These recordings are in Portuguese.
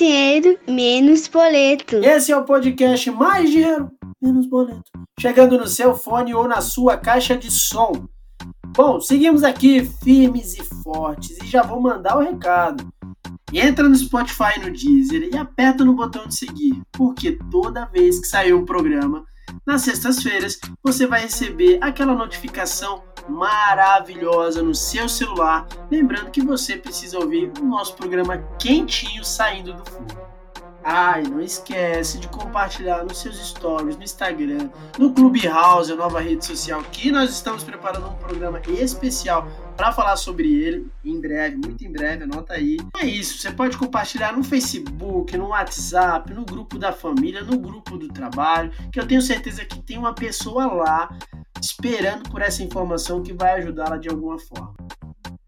dinheiro, menos boleto. Esse é o podcast Mais Dinheiro, Menos Boleto. Chegando no seu fone ou na sua caixa de som. Bom, seguimos aqui firmes e fortes e já vou mandar o recado. Entra no Spotify no Deezer e aperta no botão de seguir, porque toda vez que sair um programa, nas sextas-feiras, você vai receber aquela notificação maravilhosa no seu celular, lembrando que você precisa ouvir o nosso programa quentinho saindo do forno. Ah, e não esquece de compartilhar nos seus stories, no Instagram, no Clubhouse, a nova rede social, que nós estamos preparando um programa especial para falar sobre ele em breve, muito em breve, anota aí. É isso, você pode compartilhar no Facebook, no WhatsApp, no grupo da família, no grupo do trabalho, que eu tenho certeza que tem uma pessoa lá esperando por essa informação que vai ajudá-la de alguma forma.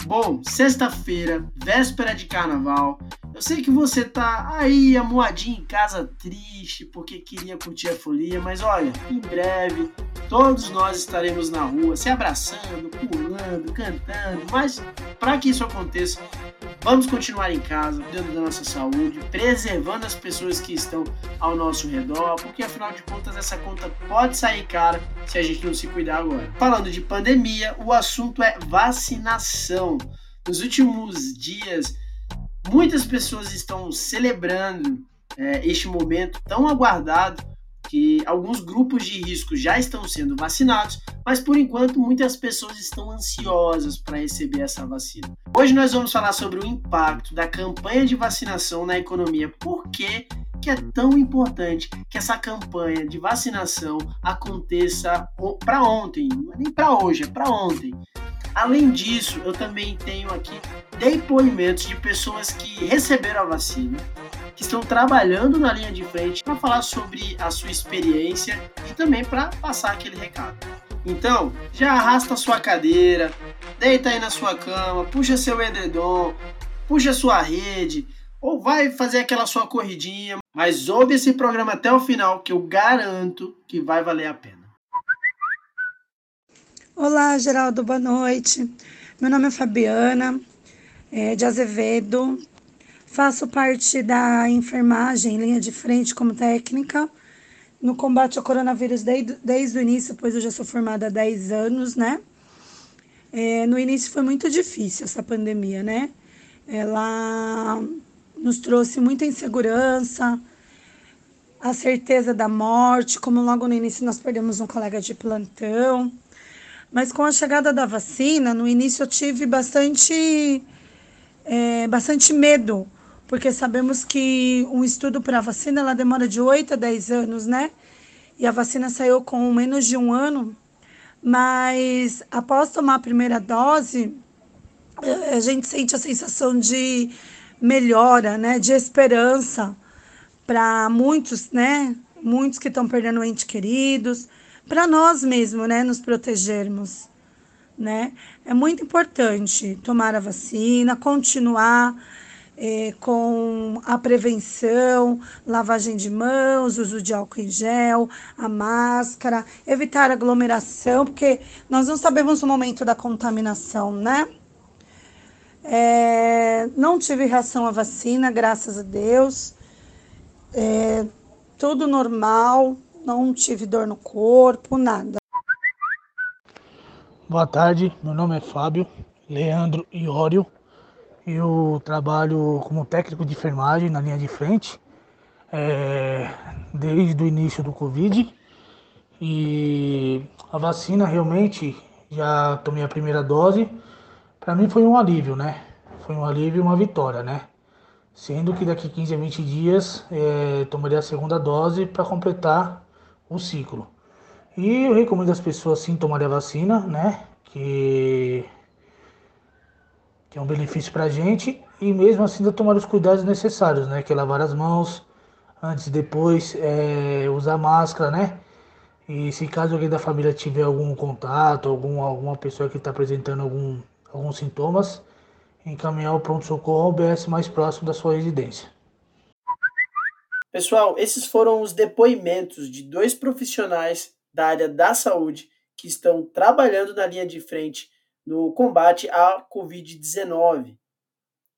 Bom, sexta-feira, véspera de carnaval. Eu sei que você tá aí amuadinho em casa triste porque queria curtir a folia, mas olha, em breve todos nós estaremos na rua se abraçando, pulando, cantando, mas para que isso aconteça, vamos continuar em casa, cuidando da nossa saúde, preservando as pessoas que estão ao nosso redor, porque afinal de contas essa conta pode sair cara se a gente não se cuidar agora. Falando de pandemia, o assunto é vacinação. Nos últimos dias, muitas pessoas estão celebrando é, este momento tão aguardado que alguns grupos de risco já estão sendo vacinados, mas por enquanto muitas pessoas estão ansiosas para receber essa vacina. Hoje nós vamos falar sobre o impacto da campanha de vacinação na economia. Por que, que é tão importante que essa campanha de vacinação aconteça para ontem, não é nem para hoje, é para ontem. Além disso, eu também tenho aqui depoimentos de pessoas que receberam a vacina, que estão trabalhando na linha de frente para falar sobre a sua experiência e também para passar aquele recado. Então, já arrasta sua cadeira, deita aí na sua cama, puxa seu edredom, puxa sua rede, ou vai fazer aquela sua corridinha, mas ouve esse programa até o final que eu garanto que vai valer a pena. Olá, Geraldo, boa noite. Meu nome é Fabiana, é, de Azevedo. Faço parte da enfermagem, linha de frente como técnica, no combate ao coronavírus desde, desde o início, pois eu já sou formada há 10 anos, né? É, no início foi muito difícil essa pandemia, né? Ela nos trouxe muita insegurança, a certeza da morte, como logo no início nós perdemos um colega de plantão. Mas com a chegada da vacina, no início eu tive bastante, é, bastante medo, porque sabemos que um estudo para vacina ela demora de 8 a 10 anos, né? E a vacina saiu com menos de um ano, mas após tomar a primeira dose, a gente sente a sensação de melhora, né? De esperança para muitos, né? Muitos que estão perdendo entes queridos para nós mesmos, né, nos protegermos, né? É muito importante tomar a vacina, continuar é, com a prevenção, lavagem de mãos, uso de álcool em gel, a máscara, evitar aglomeração, porque nós não sabemos o momento da contaminação, né? É, não tive reação à vacina, graças a Deus. É, tudo normal, não tive dor no corpo, nada. Boa tarde, meu nome é Fábio Leandro Iório. Eu trabalho como técnico de enfermagem na linha de frente é, desde o início do Covid. E a vacina realmente já tomei a primeira dose. Para mim foi um alívio, né? Foi um alívio e uma vitória, né? Sendo que daqui 15 a 20 dias é, tomaria a segunda dose para completar o ciclo. E eu recomendo as pessoas sim tomarem a vacina, né? Que, que é um benefício para a gente. E mesmo assim tomar os cuidados necessários, né? Que é lavar as mãos antes e depois, é, usar máscara, né? E se caso alguém da família tiver algum contato, algum, alguma pessoa que está apresentando algum, alguns sintomas, encaminhar o pronto-socorro ao BS mais próximo da sua residência. Pessoal, esses foram os depoimentos de dois profissionais da área da saúde que estão trabalhando na linha de frente no combate à Covid-19.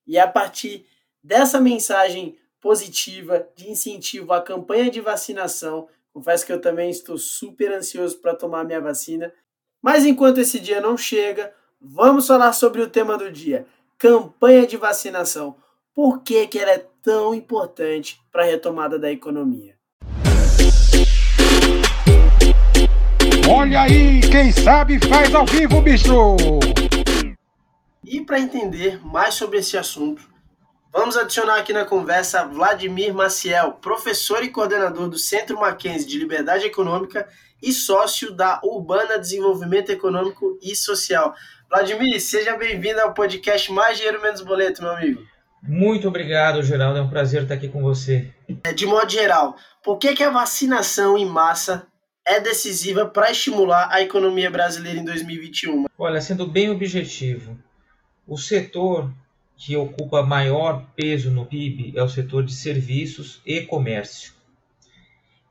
E a partir dessa mensagem positiva de incentivo à campanha de vacinação. Confesso que eu também estou super ansioso para tomar minha vacina. Mas enquanto esse dia não chega, vamos falar sobre o tema do dia: campanha de vacinação. Por que, que ela é tão importante para a retomada da economia? Olha aí, quem sabe faz ao vivo, bicho! E para entender mais sobre esse assunto, vamos adicionar aqui na conversa Vladimir Maciel, professor e coordenador do Centro Mackenzie de Liberdade Econômica e sócio da Urbana Desenvolvimento Econômico e Social. Vladimir, seja bem-vindo ao podcast Mais Dinheiro Menos Boleto, meu amigo. Muito obrigado, Geraldo. É um prazer estar aqui com você. É, de modo geral, por que, que a vacinação em massa é decisiva para estimular a economia brasileira em 2021? Olha, sendo bem objetivo, o setor que ocupa maior peso no PIB é o setor de serviços e comércio.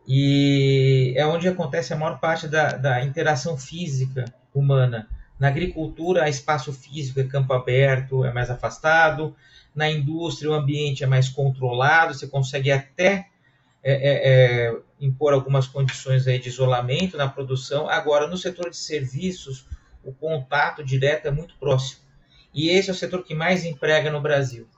E é onde acontece a maior parte da, da interação física humana. Na agricultura, há espaço físico, é campo aberto, é mais afastado. Na indústria, o ambiente é mais controlado, você consegue até é, é, é, impor algumas condições aí de isolamento na produção. Agora, no setor de serviços, o contato direto é muito próximo. E esse é o setor que mais emprega no Brasil.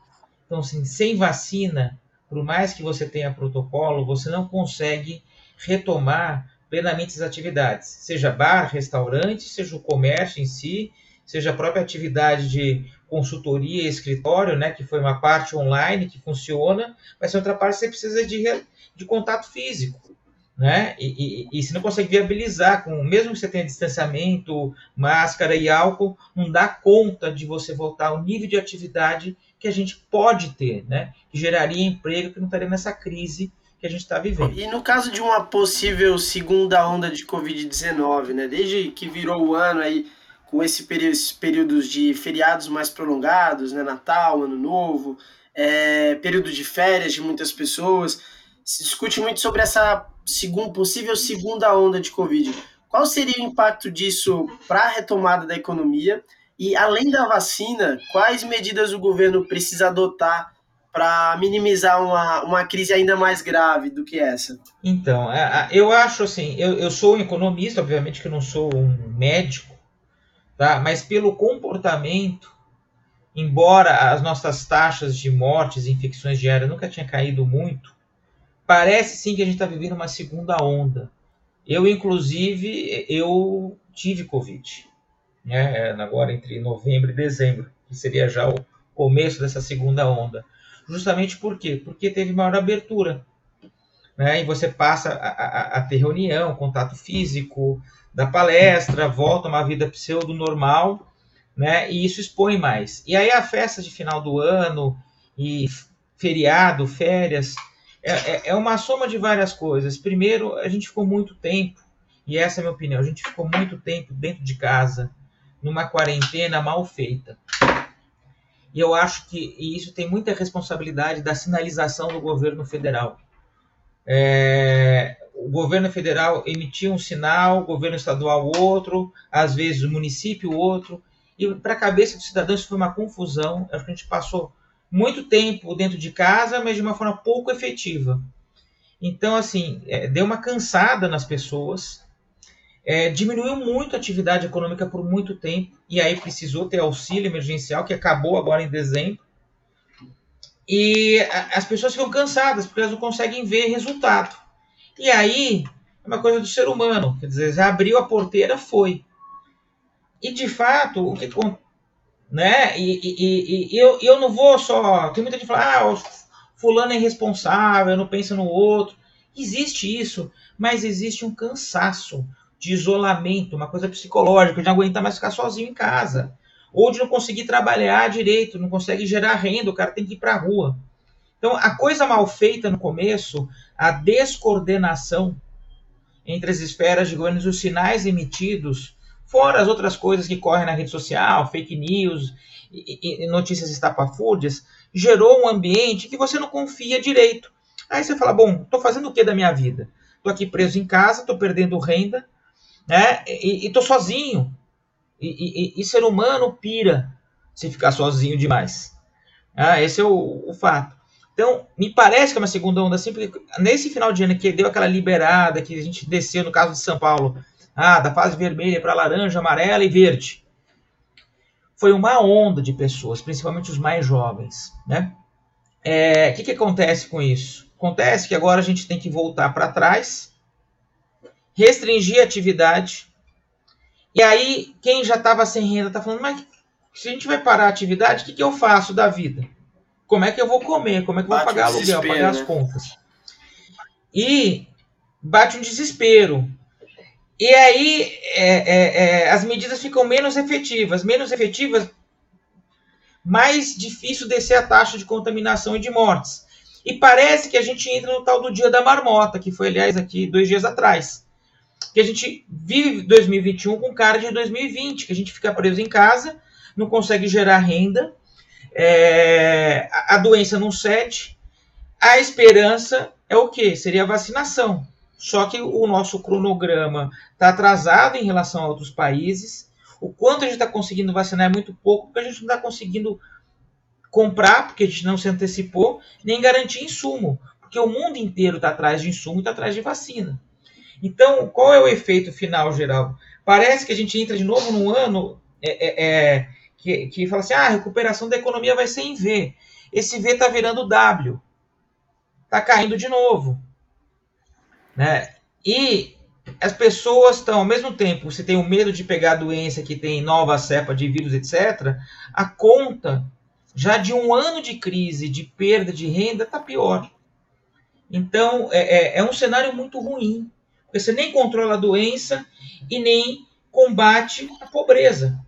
Então, assim, sem vacina, por mais que você tenha protocolo, você não consegue retomar plenamente as atividades, seja bar, restaurante, seja o comércio em si, seja a própria atividade de consultoria e escritório, né, que foi uma parte online que funciona, mas outra parte você precisa de de contato físico. Né? E, e, e, se não consegue viabilizar, com, mesmo que você tenha distanciamento, máscara e álcool, não dá conta de você voltar ao nível de atividade que a gente pode ter, né? que geraria emprego, que não estaria nessa crise que a gente está vivendo. E no caso de uma possível segunda onda de Covid-19, né? desde que virou o ano aí, com esse esses períodos de feriados mais prolongados, né? Natal, Ano Novo, é, período de férias de muitas pessoas, se discute muito sobre essa segundo, possível segunda onda de Covid. Qual seria o impacto disso para a retomada da economia? E, além da vacina, quais medidas o governo precisa adotar para minimizar uma, uma crise ainda mais grave do que essa? Então, é, eu acho assim, eu, eu sou um economista, obviamente que não sou um médico, tá? mas pelo comportamento, embora as nossas taxas de mortes e infecções diárias nunca tinham caído muito, parece sim que a gente está vivendo uma segunda onda. Eu, inclusive, eu tive Covid, né? agora entre novembro e dezembro, que seria já o começo dessa segunda onda. Justamente por quê? Porque teve maior abertura. Né? E você passa a, a, a ter reunião, contato físico, da palestra, volta a uma vida pseudo-normal, né? e isso expõe mais. E aí a festa de final do ano, e feriado, férias, é, é, é uma soma de várias coisas. Primeiro, a gente ficou muito tempo, e essa é a minha opinião, a gente ficou muito tempo dentro de casa, numa quarentena mal feita. E eu acho que isso tem muita responsabilidade da sinalização do governo federal. É, o governo federal emitia um sinal, o governo estadual outro, às vezes o município outro, e para a cabeça do cidadão isso foi uma confusão. Acho que a gente passou muito tempo dentro de casa, mas de uma forma pouco efetiva. Então, assim, é, deu uma cansada nas pessoas, é, diminuiu muito a atividade econômica por muito tempo, e aí precisou ter auxílio emergencial, que acabou agora em dezembro. E as pessoas ficam cansadas, porque elas não conseguem ver resultado. E aí, é uma coisa do ser humano, quer dizer, já abriu a porteira, foi. E de fato, o que né? E, e, e, eu, eu não vou só. Tem muita gente que fala, ah, fulano é irresponsável, não pensa no outro. Existe isso, mas existe um cansaço de isolamento, uma coisa psicológica, de não aguentar mais ficar sozinho em casa. Ou de não conseguir trabalhar direito, não consegue gerar renda, o cara tem que ir para a rua. Então, a coisa mal feita no começo, a descoordenação entre as esferas de governo, os sinais emitidos Fora as outras coisas que correm na rede social, fake news e, e notícias estapafúrdias, gerou um ambiente que você não confia direito. Aí você fala, bom, estou fazendo o que da minha vida? Estou aqui preso em casa, estou perdendo renda, né? E estou sozinho. E, e, e, ser humano pira se ficar sozinho demais. Ah, esse é o, o fato. Então, me parece que é uma segunda onda assim, porque nesse final de ano que deu aquela liberada, que a gente desceu, no caso de São Paulo, ah, da fase vermelha para laranja, amarela e verde. Foi uma onda de pessoas, principalmente os mais jovens. Né? É, o que, que acontece com isso? Acontece que agora a gente tem que voltar para trás, restringir a atividade, e aí quem já estava sem renda está falando, mas se a gente vai parar a atividade, o que, que eu faço da vida? Como é que eu vou comer? Como é que eu vou Bate pagar um aluguel, pagar né? as contas? E bate um desespero. E aí é, é, é, as medidas ficam menos efetivas. Menos efetivas, mais difícil descer a taxa de contaminação e de mortes. E parece que a gente entra no tal do dia da marmota, que foi, aliás, aqui dois dias atrás. Que a gente vive 2021 com cara de 2020, que a gente fica preso em casa, não consegue gerar renda, é, a, doença não cede. A esperança é o quê? Seria a vacinação. Só que o nosso cronograma está atrasado em relação a outros países. O quanto a gente está conseguindo vacinar é muito pouco, porque a gente não está conseguindo comprar, porque a gente não se antecipou, nem garantir insumo, porque o mundo inteiro está atrás de insumo e está atrás de vacina. Então, qual é o efeito final geral? Parece que a gente entra de novo num ano é, é, é, que, que fala assim: ah, a recuperação da economia vai ser em V. Esse V está virando W. Está caindo de novo. Né? E as pessoas estão, ao mesmo tempo, você tem o medo de pegar a doença que tem nova cepa de vírus, etc. A conta já de um ano de crise, de perda de renda, está pior. Então, é, é, é um cenário muito ruim, você nem controla a doença e nem combate a pobreza.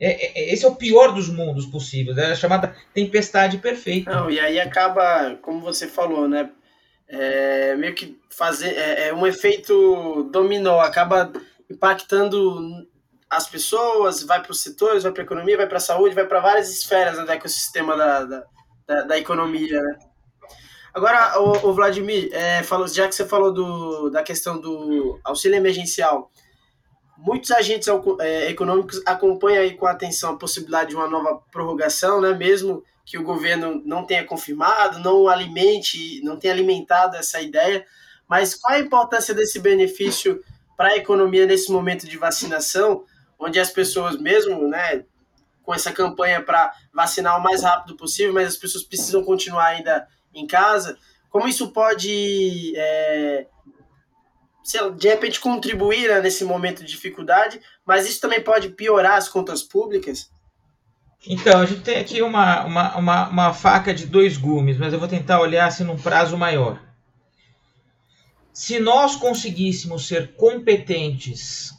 É, é, esse é o pior dos mundos possíveis, é a chamada tempestade perfeita. Não, e aí acaba, como você falou, né? É, meio que fazer é, é um efeito dominó, acaba impactando as pessoas, vai para os setores, vai para a economia, vai para a saúde, vai para várias esferas né, do ecossistema da, da, da, da economia, né? Agora, o, o Vladimir, é, falou, já que você falou do, da questão do auxílio emergencial, muitos agentes é, econômicos acompanham aí com atenção a possibilidade de uma nova prorrogação, né? Mesmo que o governo não tenha confirmado, não alimente, não tenha alimentado essa ideia. Mas qual a importância desse benefício para a economia nesse momento de vacinação, onde as pessoas mesmo, né, com essa campanha para vacinar o mais rápido possível, mas as pessoas precisam continuar ainda em casa, como isso pode, é, lá, de repente, contribuir né, nesse momento de dificuldade, mas isso também pode piorar as contas públicas? Então, a gente tem aqui uma, uma, uma, uma, faca de dois gumes, mas eu vou tentar olhar assim num prazo maior. Se nós conseguíssemos ser competentes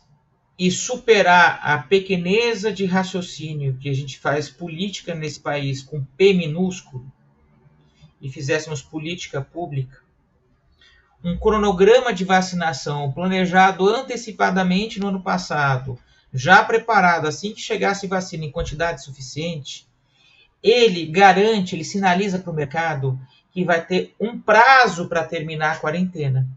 e superar a pequeneza de raciocínio que a gente faz política nesse país com P minúsculo, e fizéssemos política pública, um cronograma de vacinação planejado antecipadamente no ano passado, já preparado assim que chegasse vacina em quantidade suficiente, ele garante, ele sinaliza para o mercado que vai ter um prazo para terminar a quarentena.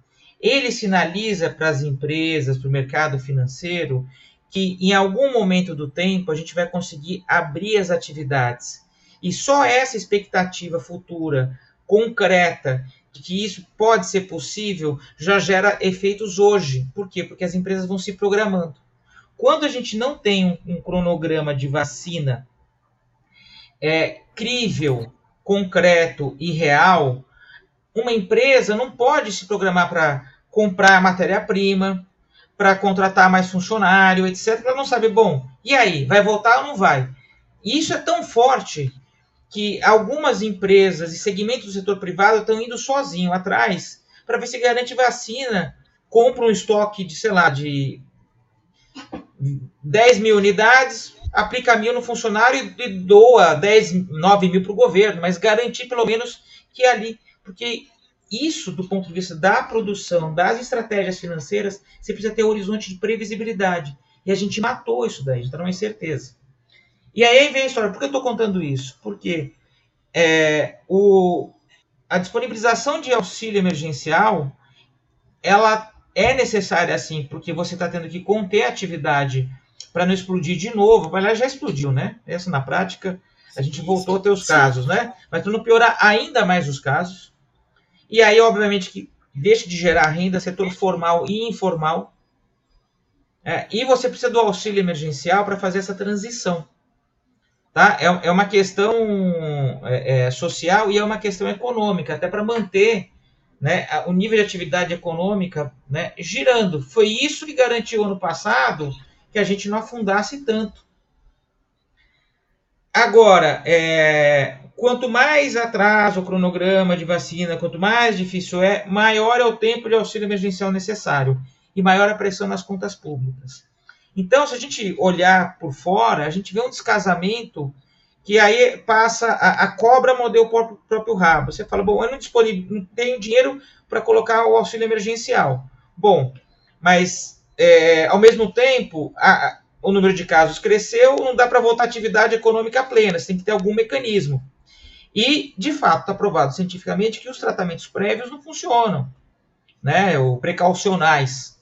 Ele sinaliza para as empresas, para o mercado financeiro, que em algum momento do tempo a gente vai conseguir abrir as atividades. E só essa expectativa futura, concreta, de que isso pode ser possível, já gera efeitos hoje. Por quê? Porque as empresas vão se programando. Quando a gente não tem um, um cronograma de vacina é, crível, concreto e real, uma empresa não pode se programar para comprar matéria-prima, para contratar mais funcionário, etc. Ela não sabe, bom, e aí, vai voltar ou não vai? E isso é tão forte que algumas empresas e segmentos do setor privado estão indo sozinho atrás para ver se garante vacina, compra um estoque de, sei lá, de 10 mil unidades, aplica mil no funcionário e doa 10, 9 mil para o governo, mas garantir pelo menos que ali, porque isso, do ponto de vista da produção, das estratégias financeiras, você precisa ter um horizonte de previsibilidade. E a gente matou isso daí, a gente está numa incerteza. E aí vem a história, por que eu estou contando isso? Porque é, o, a disponibilização de auxílio emergencial, ela é necessária assim, porque você está tendo que conter a atividade para não explodir de novo. Aliás, já explodiu, né? Essa na prática, A gente voltou a ter os casos, né? Mas para não piorar ainda mais os casos. E aí, obviamente, que deixa de gerar renda, setor formal e informal. É, e você precisa do auxílio emergencial para fazer essa transição. Tá? É, é uma questão é, é, social e é uma questão econômica, até para manter né, o nível de atividade econômica né, girando. Foi isso que garantiu ano passado que a gente não afundasse tanto. Agora, é, quanto mais atrasa o cronograma de vacina, quanto mais difícil é, maior é o tempo de auxílio emergencial necessário e maior a pressão nas contas públicas. Então, se a gente olhar por fora, a gente vê um descasamento que aí passa a, a cobra morder o próprio, próprio, rabo. Você fala, bom, eu não, não tenho dinheiro para colocar o auxílio emergencial. Bom, mas é, ao mesmo tempo, a, o número de casos cresceu, não dá para voltar à atividade econômica plena, você tem que ter algum mecanismo. E, de fato, está provado cientificamente que os tratamentos prévios não funcionam, né, ou precaucionais,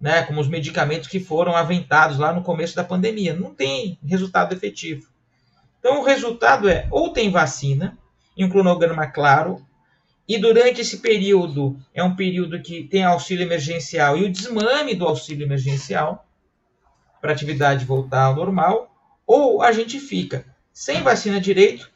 né, como os medicamentos que foram aventados lá no começo da pandemia. Não tem resultado efetivo. Então, o resultado é, ou tem vacina, em um cronograma claro, e durante esse período, é um período que tem auxílio emergencial e o desmame do auxílio emergencial, para a atividade voltar ao normal, ou a gente fica sem vacina direito,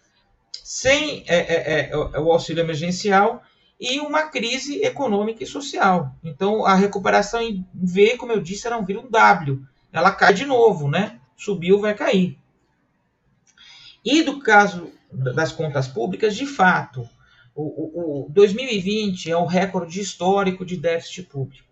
sem é, é, é, o auxílio emergencial e uma crise econômica e social. Então a recuperação em V, como eu disse, vira um W, ela cai de novo, né? Subiu, vai cair. E do caso das contas públicas, de fato, o, o, o 2020 é o recorde histórico de déficit público.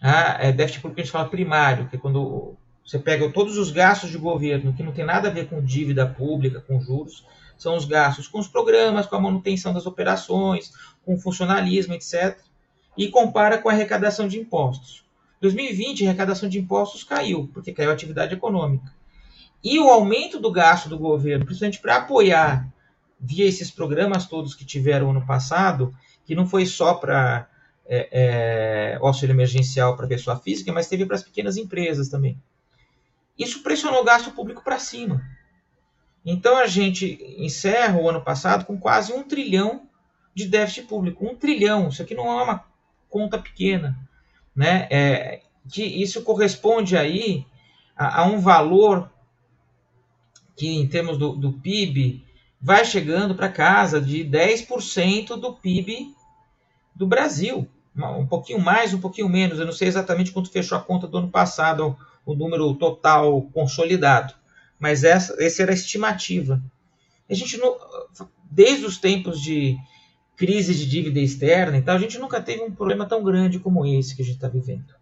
Ah, é déficit público a gente fala primário, que é quando você pega todos os gastos de governo que não tem nada a ver com dívida pública, com juros, são os gastos com os programas, com a manutenção das operações, com o funcionalismo, etc. E compara com a arrecadação de impostos. 2020, a arrecadação de impostos caiu, porque caiu a atividade econômica. E o aumento do gasto do governo, principalmente para apoiar, via esses programas todos que tiveram ano passado, que não foi só para é, é, auxílio emergencial para pessoa física, mas teve para as pequenas empresas também. Isso pressionou o gasto público para cima. Então a gente encerra o ano passado com quase um trilhão de déficit público. Um trilhão, isso aqui não é uma conta pequena. Né? É, que isso corresponde aí a, a um valor que, em termos do, do PIB, vai chegando para casa de 10% do PIB do Brasil um pouquinho mais, um pouquinho menos. Eu não sei exatamente quanto fechou a conta do ano passado, o número total consolidado, mas essa, essa era a estimativa. A gente não, desde os tempos de crise de dívida externa, então a gente nunca teve um problema tão grande como esse que a gente está vivendo.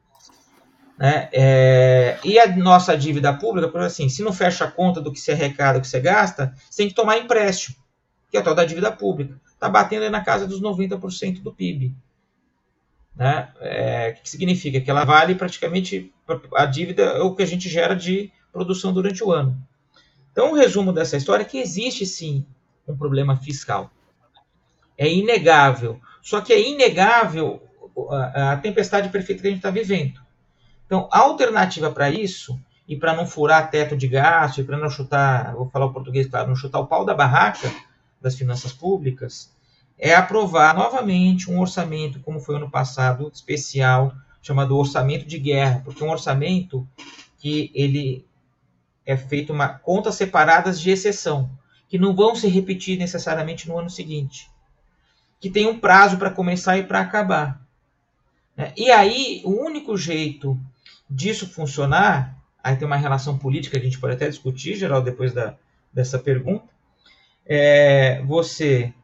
Né? É, e a nossa dívida pública, por assim, se não fecha a conta do que você arrecada, do que você gasta, você tem que tomar empréstimo, que é a tal da dívida pública. Está batendo na casa dos 90% do PIB. Né? É, o que significa? Que ela vale praticamente a dívida é o que a gente gera de produção durante o ano. Então, o resumo dessa história é que existe sim um problema fiscal. É inegável. Só que é inegável a, a tempestade perfeita que a gente está vivendo. Então, a alternativa para isso, e para não furar teto de gasto, e para não chutar, vou falar o português claro, não chutar o pau da barraca das finanças públicas, é aprovar novamente um orçamento, como foi ano passado, especial, chamado orçamento de guerra, porque um orçamento que ele é feito uma contas separadas de exceção, que não vão se repetir necessariamente no ano seguinte, que tem um prazo para começar e para acabar. Né? E aí, o único jeito disso funcionar, aí tem uma relação política que a gente pode até discutir, geral, depois da, dessa pergunta, é você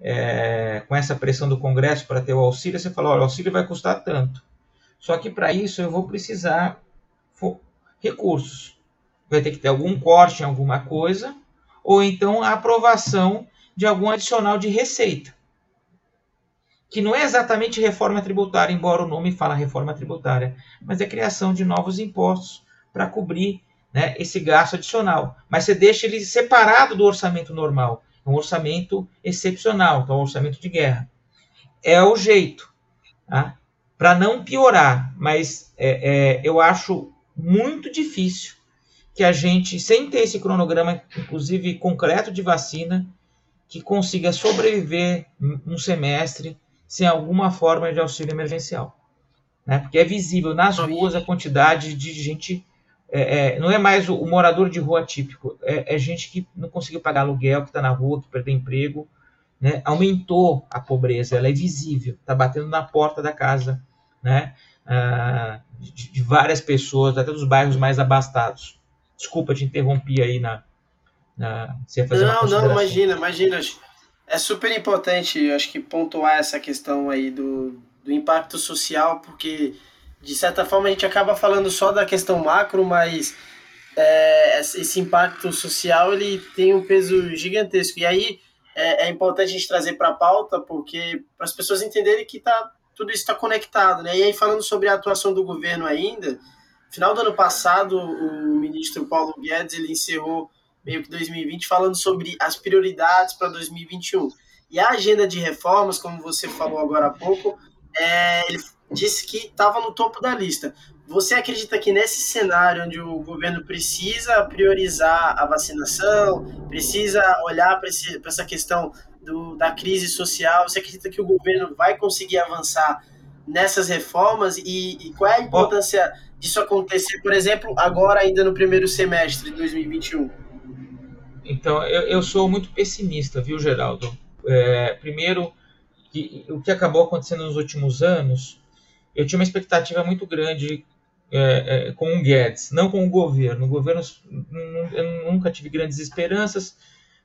é, com essa pressão do Congresso para ter o auxílio, você fala, olha, o auxílio vai custar tanto. Só que para isso eu vou precisar recursos. Vai ter que ter algum corte em alguma coisa, ou então a aprovação de algum adicional de receita. Que não é exatamente reforma tributária, embora o nome fala reforma tributária, mas é criação de novos impostos para cobrir né, esse gasto adicional. Mas você deixa ele separado do orçamento normal um orçamento excepcional, então um orçamento de guerra. É o jeito, tá? para não piorar, mas é, é, eu acho muito difícil que a gente, sem ter esse cronograma, inclusive concreto de vacina, que consiga sobreviver um semestre sem alguma forma de auxílio emergencial. Né? Porque é visível nas ruas a quantidade de gente. É, é, não é mais o, o, morador de rua típico, é, é gente que não conseguiu pagar aluguel, que está na rua, que perdeu emprego. Né? Aumentou a pobreza, ela é visível, está batendo na porta da casa né? Ah, de, de várias pessoas, até dos bairros mais abastados. Desculpa, te interrompi aí na. na você fazer não, não, imagina, imagina. É super importante, acho que, pontuar essa questão aí do, do impacto social, porque, de certa forma, a gente acaba falando só da questão macro, mas é, esse impacto social ele tem um peso gigantesco. E aí é, é importante a gente trazer para a pauta, porque para as pessoas entenderem que tá, tudo isso está conectado. Né? E aí, falando sobre a atuação do governo ainda, final do ano passado, o ministro Paulo Guedes ele encerrou meio que 2020 falando sobre as prioridades para 2021. E a agenda de reformas, como você falou agora há pouco, é, ele disse que estava no topo da lista. Você acredita que nesse cenário onde o governo precisa priorizar a vacinação, precisa olhar para essa questão do, da crise social, você acredita que o governo vai conseguir avançar nessas reformas e, e qual é a importância disso acontecer, por exemplo, agora ainda no primeiro semestre de 2021? Então, eu, eu sou muito pessimista, viu, Geraldo? É, primeiro, que, o que acabou acontecendo nos últimos anos, eu tinha uma expectativa muito grande é, é, com o Guedes, não com o governo. O governo, eu nunca tive grandes esperanças,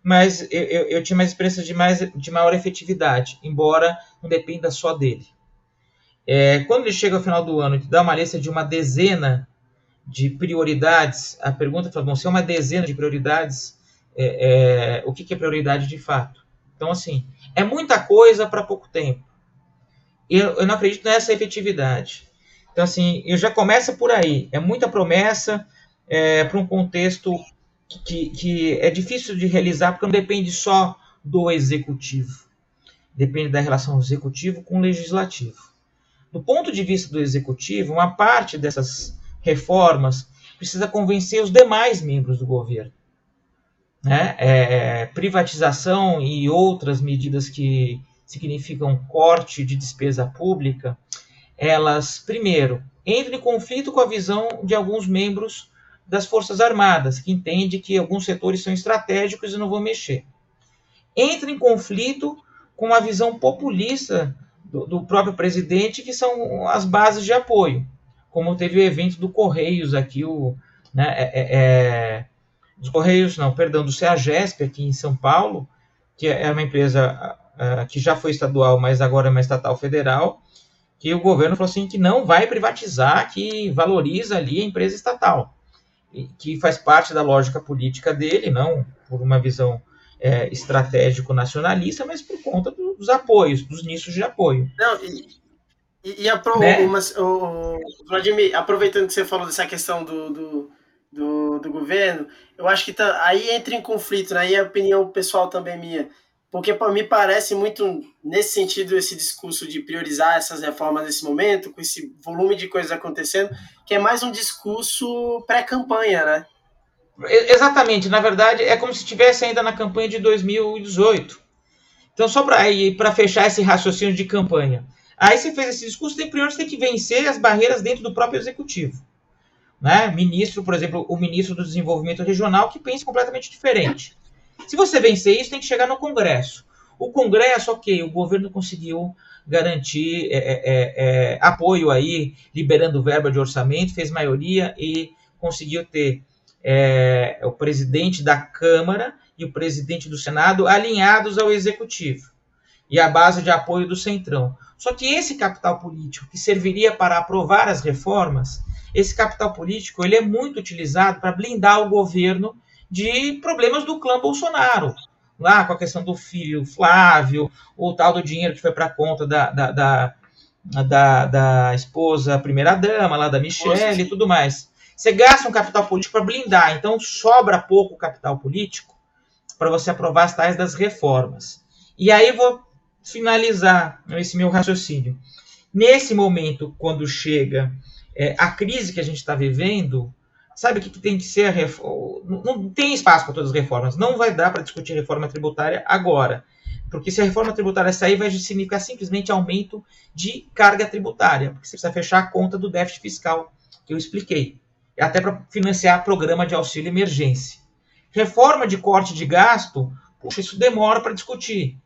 mas eu, eu, eu tinha mais esperanças de, mais, de maior efetividade, embora não dependa só dele. É, quando ele chega ao final do ano e dá uma lista de uma dezena de prioridades, a pergunta fala, bom, se é uma dezena de prioridades, é, é, o que, que é prioridade de fato? Então, assim, é muita coisa para pouco tempo. Eu, eu não acredito nessa efetividade. Então, assim, eu já começa por aí. É muita promessa é, para um contexto que, que é difícil de realizar, porque não depende só do executivo. Depende da relação executivo com o legislativo. Do ponto de vista do executivo, uma parte dessas reformas precisa convencer os demais membros do governo. Né? É, privatização e outras medidas que significam corte de despesa pública, elas, primeiro, entram em conflito com a visão de alguns membros das Forças Armadas, que entende que alguns setores são estratégicos e não vão mexer. Entra em conflito com a visão populista do, do próprio presidente, que são as bases de apoio, como teve o evento do Correios aqui, o, né, é, é, é dos Correios, não, perdão, do CEAGESP aqui em São Paulo, que é uma empresa uh, que já foi estadual, mas agora é uma estatal federal, que o governo falou assim que não vai privatizar, que valoriza ali a empresa estatal, que faz parte da lógica política dele, não por uma visão é, estratégico nacionalista, mas por conta do, dos apoios, dos nichos de apoio. Não, e, e, e apro né? o, Vladimir, aproveitando que você falou dessa questão do, do, do, do governo, eu acho que tá, aí entra em conflito, né? aí é a opinião pessoal também minha, porque me parece muito nesse sentido esse discurso de priorizar essas reformas nesse momento, com esse volume de coisas acontecendo, que é mais um discurso pré-campanha, né? Exatamente, na verdade é como se estivesse ainda na campanha de 2018. Então, só para fechar esse raciocínio de campanha. Aí você fez esse discurso, tem, primeiro você tem que vencer as barreiras dentro do próprio executivo. Né? Ministro, por exemplo, o ministro do Desenvolvimento Regional, que pensa completamente diferente. Se você vencer isso, tem que chegar no Congresso. O Congresso, ok, o governo conseguiu garantir é, é, é, é apoio aí, liberando verba de orçamento, fez maioria e conseguiu ter é, o presidente da Câmara e o presidente do Senado alinhados ao executivo e à base de apoio do Centrão. Só que esse capital político que serviria para aprovar as reformas, esse capital político ele é muito utilizado para blindar o governo de problemas do clã Bolsonaro. Lá com a questão do filho Flávio, o tal do dinheiro que foi para a conta da, da, da, da, da esposa primeira-dama, lá da Michelle e tudo mais. Você gasta um capital político para blindar, então sobra pouco capital político para você aprovar as tais das reformas. E aí vou finalizar esse meu raciocínio. Nesse momento, quando chega é, a crise que a gente está vivendo, sabe o que, que tem que ser a reforma? Não tem espaço para todas as reformas. Não vai dar para discutir reforma tributária agora. Porque se a reforma tributária sair, vai significar simplesmente aumento de carga tributária. Porque você precisa fechar a conta do déficit fiscal que eu expliquei. Até para financiar programa de auxílio emergência. Reforma de corte de gasto, isso demora para discutir.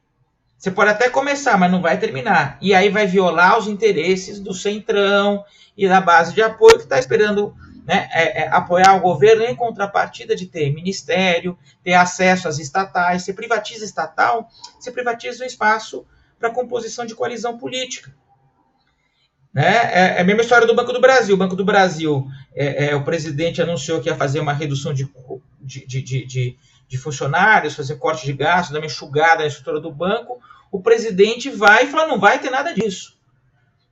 Você pode até começar, mas não vai terminar. E aí vai violar os interesses do centrão e da base de apoio que está esperando né, é, é, apoiar o governo em contrapartida de ter ministério, ter acesso às estatais. Você privatiza estatal, você privatiza o espaço para composição de coalizão política. Né? É, é, a mesma história do Banco do Brasil. O Banco do Brasil, é, é o presidente anunciou que ia fazer uma redução de, de, de, de, de funcionários, fazer corte de gastos, dar uma enxugada na estrutura do banco. O presidente vai e fala: não vai ter nada disso.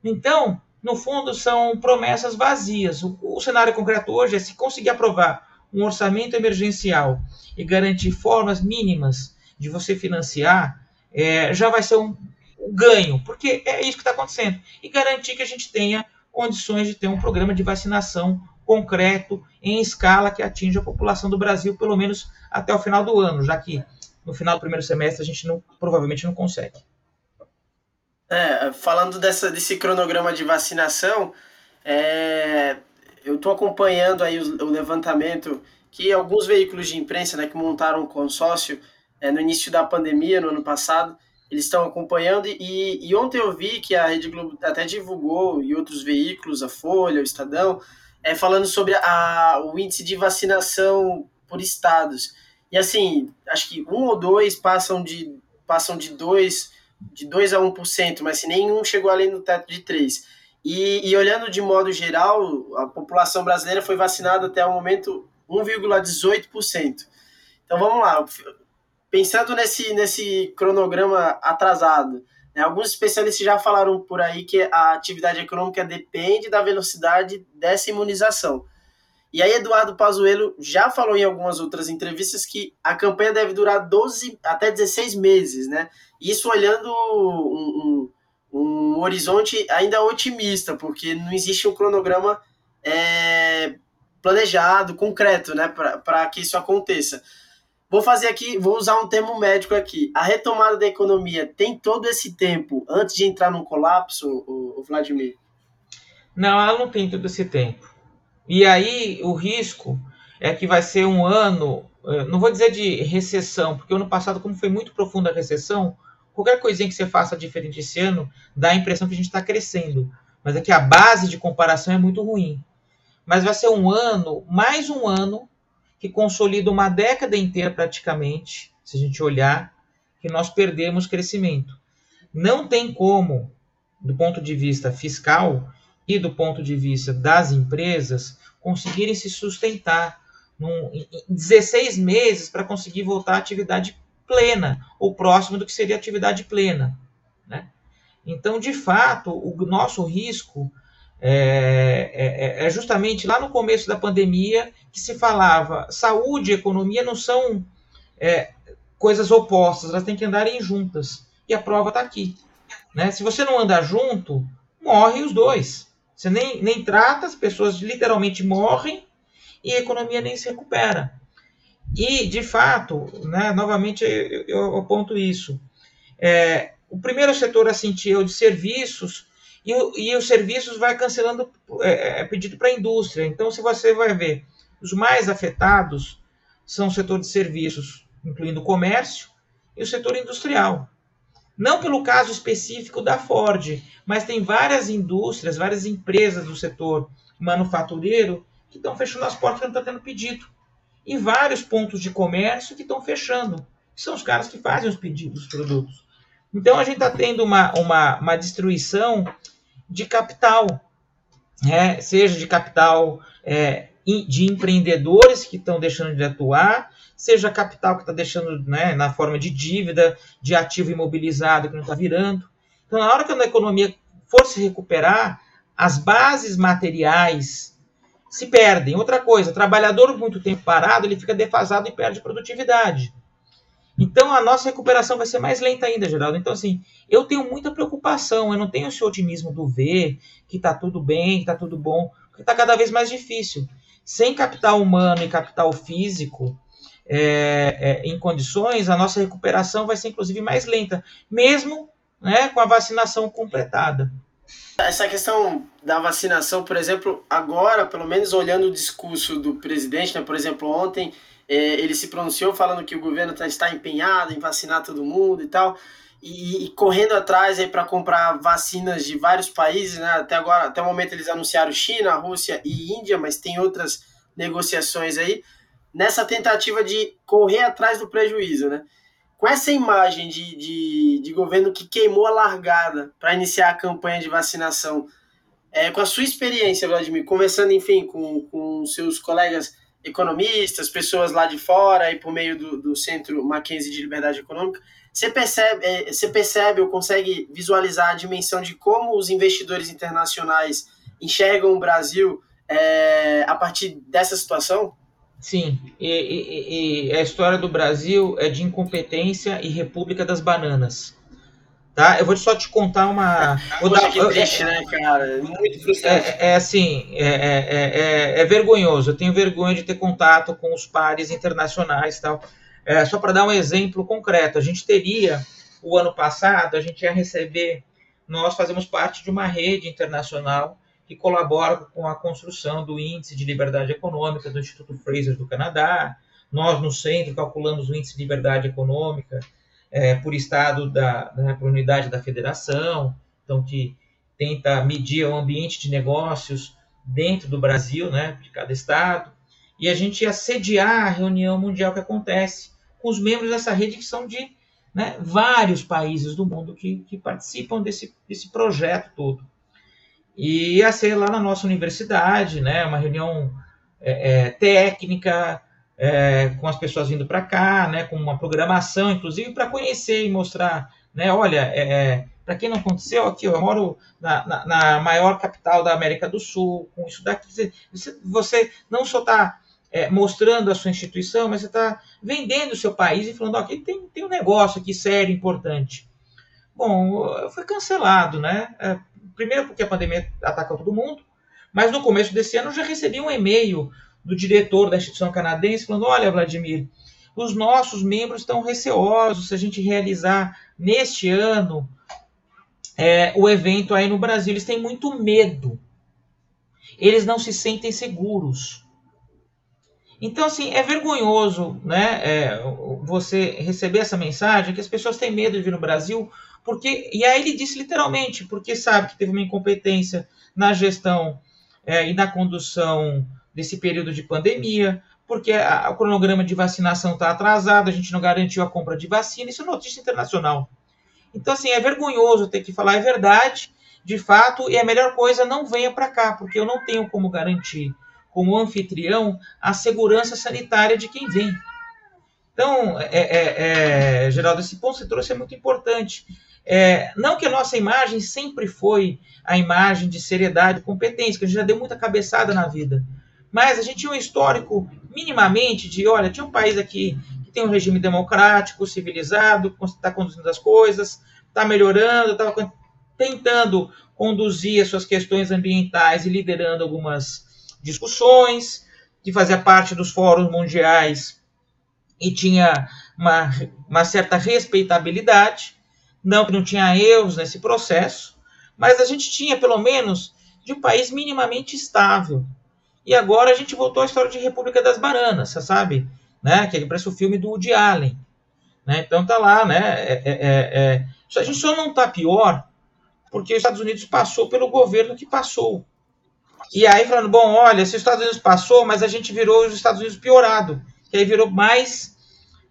Então, no fundo, são promessas vazias. O, o cenário concreto hoje é se conseguir aprovar um orçamento emergencial e garantir formas mínimas de você financiar, é, já vai ser um, um ganho, porque é isso que está acontecendo. E garantir que a gente tenha condições de ter um programa de vacinação concreto, em escala, que atinja a população do Brasil, pelo menos até o final do ano, já que no final do primeiro semestre a gente não, provavelmente não consegue. É, falando dessa, desse cronograma de vacinação, é, eu estou acompanhando aí o, o, levantamento que alguns veículos de imprensa né, que montaram um consórcio é, no início da pandemia, no ano passado, eles estão acompanhando e, e, ontem eu vi que a Rede Globo até divulgou e outros veículos, a Folha, o Estadão, é, falando sobre a, o índice de vacinação por estados. E assim, acho que um ou dois passam de, passam de dois de 2 a 1%, mas se nenhum chegou além do teto de 3%. E, e olhando de modo geral, a população brasileira foi vacinada até o momento 1,18%. Então vamos lá, pensando nesse, nesse cronograma atrasado, alguns especialistas já falaram por aí que a atividade econômica depende da velocidade dessa imunização. E aí Eduardo Pazuello já falou em algumas outras entrevistas que a campanha deve durar 12 até 16 meses, né? Isso olhando um, um, um horizonte ainda otimista, porque não existe um cronograma é, planejado, concreto, né, para que isso aconteça. Vou fazer aqui, vou usar um termo médico aqui. A retomada da economia tem todo esse tempo antes de entrar num colapso, o, Vladimir? Não, ela não tem todo esse tempo. E aí o risco é que vai ser um ano, eh, não vou dizer de recessão, porque ano passado, como foi muito profunda a recessão, qualquer coisinha que você faça diferente esse ano dá a impressão que a gente está crescendo. Mas é que a base de comparação é muito ruim. Mas vai ser um ano, mais um ano, que consolida uma década inteira praticamente, se a gente olhar, que nós perdemos crescimento. Não tem como, do ponto de vista fiscal e do ponto de vista das empresas, conseguirem se sustentar num, em 16 meses para conseguir voltar à atividade plena, ou próximo do que seria atividade plena. Né? Então, de fato, o nosso risco é, é, é, é, justamente lá no começo da pandemia que se falava saúde e economia não são é, coisas opostas, elas têm que andarem juntas. E a prova está aqui. Né? Se você não andar junto, morrem os dois. Você nem, nem trata, as pessoas literalmente morrem e a economia nem se recupera. E, de fato, né, novamente eu, eu aponto isso. É, o primeiro setor a sentir é o de serviços, e, e os serviços vai cancelando é, é pedido para a indústria. Então, se você vai ver, os mais afetados são o setor de serviços, incluindo o comércio, e o setor industrial. Não pelo caso específico da Ford, mas tem várias indústrias, várias empresas do setor manufatureiro que estão fechando as portas porque não está tendo pedido e vários pontos de comércio que estão fechando. Que são os caras que fazem os pedidos dos produtos. Então a gente está tendo uma, uma, uma destruição de capital, né? seja de capital é, de empreendedores que estão deixando de atuar, seja capital que está deixando né, na forma de dívida, de ativo imobilizado que não está virando. Então, na hora que a economia for se recuperar, as bases materiais se perdem. Outra coisa, trabalhador muito tempo parado, ele fica defasado e perde produtividade. Então a nossa recuperação vai ser mais lenta ainda, Geraldo. Então, assim, eu tenho muita preocupação, eu não tenho esse otimismo do ver que está tudo bem, que está tudo bom, porque está cada vez mais difícil. sem capital humano e capital físico é, é, em condições, a nossa recuperação vai ser inclusive mais lenta, mesmo né, com a vacinação completada. Essa questão da vacinação, por exemplo, agora, pelo menos olhando o discurso do presidente, né, por exemplo, ontem ele se pronunciou falando que o governo tá, está empenhado em vacinar todo mundo e tal, e, e correndo atrás para comprar vacinas de vários países, né? Até agora, até o momento eles anunciaram China, Rússia e Índia, mas tem outras negociações aí nessa tentativa de correr atrás do prejuízo, né? Com essa imagem de, de, de governo que queimou a largada para iniciar a campanha de vacinação, é, com a sua experiência, Vladimir, conversando, enfim, com, com seus colegas economistas, pessoas lá de fora e por meio do, do Centro Mackenzie de Liberdade Econômica, você percebe, é, você percebe ou consegue visualizar a dimensão de como os investidores internacionais enxergam o Brasil é, a partir dessa situação? Sim, e, e, e, a história do Brasil é de incompetência e república das bananas. Tá? Eu vou só te contar uma. Vou dar, que triste, é, né, cara? Muito frustrante. É, é assim, é, é, é, é, vergonhoso. Eu tenho vergonha de ter contato com os pares internacionais tal. É, só para dar um exemplo concreto, a gente teria, o ano passado, a gente ia receber, nós fazemos parte de uma rede internacional que colabora com a construção do Índice de Liberdade Econômica do Instituto Fraser do Canadá. Nós, no centro, calculamos o Índice de Liberdade Econômica é, por estado da, né, por unidade da federação, então que tenta medir o ambiente de negócios dentro do Brasil, né, de cada estado. E a gente ia sediar a reunião mundial que acontece com os membros dessa rede que são de né, vários países do mundo que, que participam desse, desse projeto todo. E ia ser lá na nossa universidade, né, uma reunião é, é, técnica, é, com as pessoas vindo para cá, né, com uma programação, inclusive, para conhecer e mostrar, né, olha, é, é para quem não aconteceu, aqui eu moro na, na, na, maior capital da América do Sul, com isso daqui, você, você não só está é, mostrando a sua instituição, mas você está vendendo o seu país e falando, aqui tem, tem um negócio aqui sério, importante. Bom, foi cancelado, né? É, primeiro porque a pandemia atacou todo mundo, mas no começo desse ano eu já recebi um e-mail do diretor da instituição canadense falando: olha, Vladimir, os nossos membros estão receosos se a gente realizar neste ano é, o evento aí no Brasil. Eles têm muito medo. Eles não se sentem seguros. Então, assim, é vergonhoso né, é, você receber essa mensagem que as pessoas têm medo de vir no Brasil porque, e aí ele disse literalmente, porque sabe que teve uma incompetência na gestão é, e na condução desse período de pandemia, porque a, o cronograma de vacinação está atrasado, a gente não garantiu a compra de vacina, isso é notícia internacional. Então, assim, é vergonhoso ter que falar, é verdade, de fato, e a melhor coisa, não venha para cá, porque eu não tenho como garantir, como anfitrião, a segurança sanitária de quem vem. Então, é, é, é, Geraldo, esse ponto que você trouxe é muito importante. É, não que a nossa imagem sempre foi a imagem de seriedade competência, que a gente já deu muita cabeçada na vida. Mas a gente tinha um histórico minimamente de, olha, tinha um país aqui que tem um regime democrático, civilizado, está conduzindo as coisas, está melhorando, estava tentando conduzir as suas questões ambientais e liderando algumas discussões, que fazia parte dos fóruns mundiais e tinha uma, uma certa respeitabilidade. Não que não tinha erros nesse processo, mas a gente tinha, pelo menos, de um país minimamente estável. E agora a gente voltou à história de República das Bananas, você sabe? Né? Que parece o filme do Woody Allen. Né? Então tá lá, né? É, é, é, é. a gente só não tá pior porque os Estados Unidos passou pelo governo que passou. E aí falando, bom, olha, se os Estados Unidos passou, mas a gente virou os Estados Unidos piorado, que aí virou mais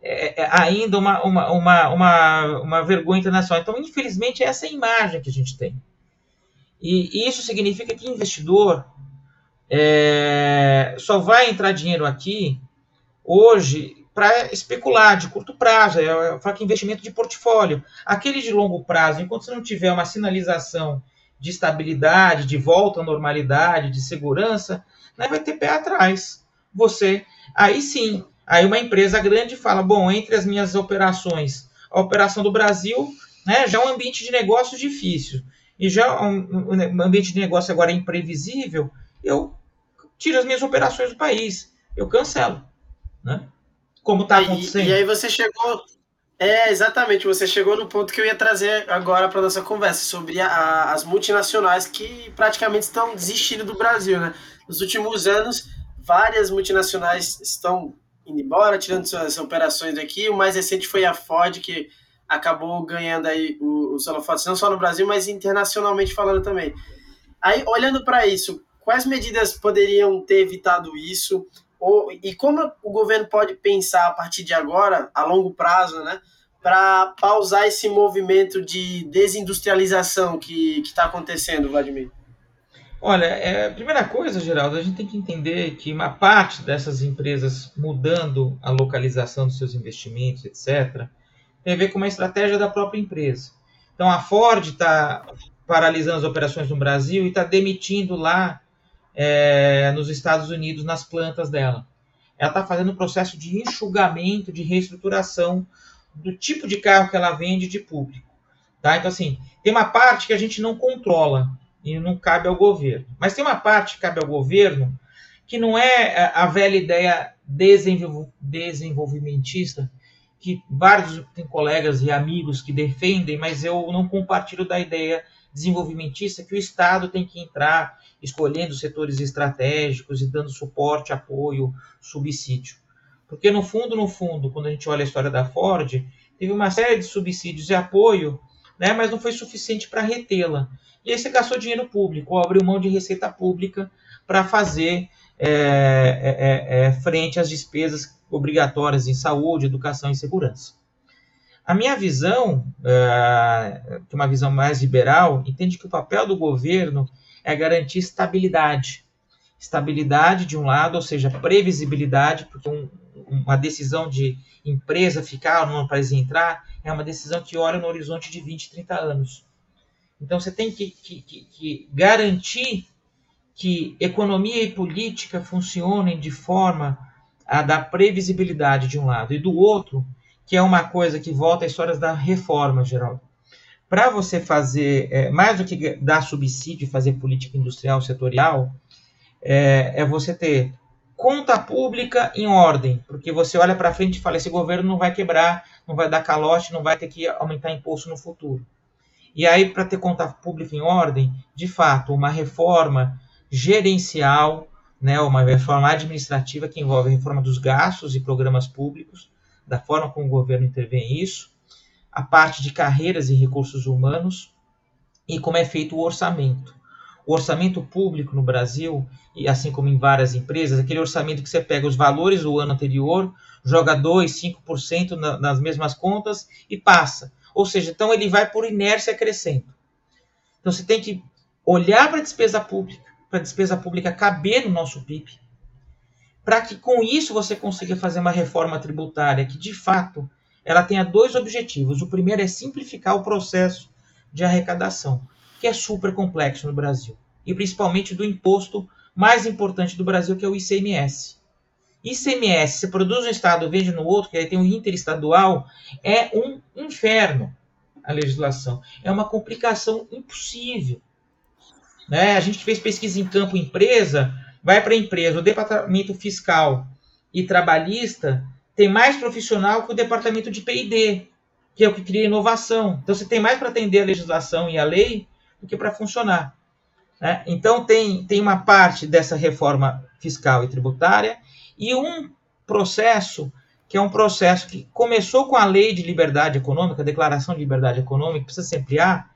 é, é, ainda uma, uma, uma, uma, uma vergonha internacional. Então, infelizmente, essa é a imagem que a gente tem. E isso significa que investidor é, só vai entrar dinheiro aqui hoje para especular de curto prazo, é, é que investimento de portfólio. Aquele de longo prazo, enquanto você não tiver uma sinalização de estabilidade, de volta à normalidade, de segurança, né, vai ter pé atrás. Você, aí sim, Aí uma empresa grande fala: bom, entre as minhas operações, a operação do Brasil né, já é um ambiente de negócio difícil e já um, um ambiente de negócio agora imprevisível, eu tiro as minhas operações do país, eu cancelo, né? Como está acontecendo. E, e aí você chegou, é, exatamente. Você chegou no ponto que eu ia trazer agora para nossa conversa sobre a, as multinacionais que praticamente estão desistindo do Brasil, né? Nos últimos anos, várias multinacionais estão indo embora, tirando suas operações aqui. O mais recente foi a Ford, que acabou ganhando aí os holofotes, não só no Brasil, mas internacionalmente falando também. Aí, olhando para isso, quais medidas poderiam ter evitado isso? Ou, e como o governo pode pensar a partir de agora, a longo prazo, né, para pausar esse movimento de desindustrialização que está acontecendo, Vladimir? Olha, é, primeira coisa, Geraldo, a gente tem que entender que uma parte dessas empresas mudando a localização dos seus investimentos, etc., tem a ver com uma estratégia da própria empresa. Então, a Ford está paralisando as operações no Brasil e está demitindo lá é, nos Estados Unidos, nas plantas dela. Ela está fazendo um processo de enxugamento, de reestruturação do tipo de carro que ela vende de público. Tá? Então, assim, tem uma parte que a gente não controla e não cabe ao governo. Mas tem uma parte que cabe ao governo que não é a velha ideia desenvolvimentista, que vários tem colegas e amigos que defendem, mas eu não compartilho da ideia desenvolvimentista que o Estado tem que entrar escolhendo setores estratégicos e dando suporte, apoio, subsídio. Porque no fundo, no fundo, quando a gente olha a história da Ford, teve uma série de subsídios e apoio, né, mas não foi suficiente para retê-la. E aí você gastou dinheiro público, ou abriu mão de receita pública para fazer é, é, é, é, frente às despesas obrigatórias em saúde, educação e segurança. A minha visão, é, que é uma visão mais liberal, entende que o papel do governo é garantir estabilidade. Estabilidade de um lado, ou seja, previsibilidade, porque um, uma decisão de empresa ficar ou no país entrar é uma decisão que olha no horizonte de 20, 30 anos. Então você tem que, que, que, garantir que economia e política funcionem de forma a dar previsibilidade de um lado e do outro, que é uma coisa que volta a histórias da reforma, Geraldo para você fazer, é, mais do que dar subsídio e fazer política industrial setorial, é, é, você ter conta pública em ordem, porque você olha para frente e fala: esse governo não vai quebrar, não vai dar calote, não vai ter que aumentar imposto no futuro. E aí, para ter conta pública em ordem, de fato, uma reforma gerencial, né, uma reforma administrativa que envolve a reforma dos gastos e programas públicos, da forma como o governo intervém isso, a parte de carreiras e recursos humanos e como é feito o orçamento. O orçamento público no Brasil, e assim como em várias empresas, aquele orçamento que você pega os valores do ano anterior, joga 2, 5% na, nas mesmas contas e passa. Ou seja, então ele vai por inércia crescendo. Então você tem que olhar para a despesa pública, para a despesa pública caber no nosso PIB, para que com isso você consiga fazer uma reforma tributária que de fato ela tenha dois objetivos. O primeiro é simplificar o processo de arrecadação, que é super complexo no Brasil, e principalmente do imposto mais importante do Brasil, que é o ICMS. ICMS, se produz um estado, vende no outro, que aí tem o interestadual, é um inferno a legislação. É uma complicação impossível. Né? A gente fez pesquisa em campo empresa, vai para a empresa, o departamento fiscal e trabalhista tem mais profissional que o departamento de P&D, que é o que cria inovação. Então você tem mais para atender a legislação e a lei do que para funcionar. Né? Então tem, tem uma parte dessa reforma fiscal e tributária e um processo que é um processo que começou com a lei de liberdade econômica, a declaração de liberdade econômica, precisa se ampliar,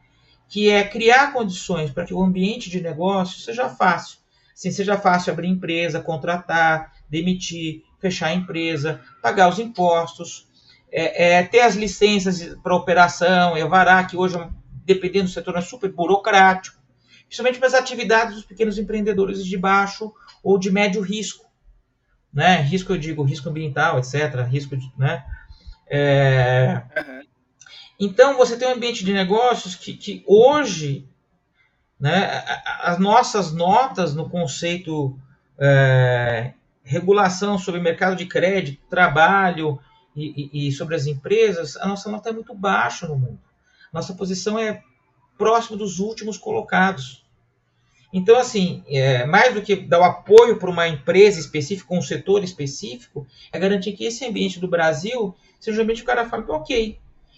que é criar condições para que o ambiente de negócio seja fácil. Assim, seja fácil abrir empresa, contratar, demitir, fechar a empresa, pagar os impostos, é, é, ter as licenças para operação, Evará, que hoje, dependendo do setor, é super burocrático, principalmente para as atividades dos pequenos empreendedores de baixo ou de médio risco. Né? Risco, eu digo, risco ambiental, etc. Risco de, né? É... Então, você tem um ambiente de negócios que, que hoje, né, as nossas notas no conceito é, regulação sobre mercado de crédito, trabalho e, e, e, sobre as empresas, a nossa nota é muito baixa no mundo. Nossa posição é próxima dos últimos colocados. Então, assim, é, mais do que dar o apoio para uma empresa específica, um setor específico, é garantir que esse ambiente do Brasil seja um ambiente que o cara fala, ok,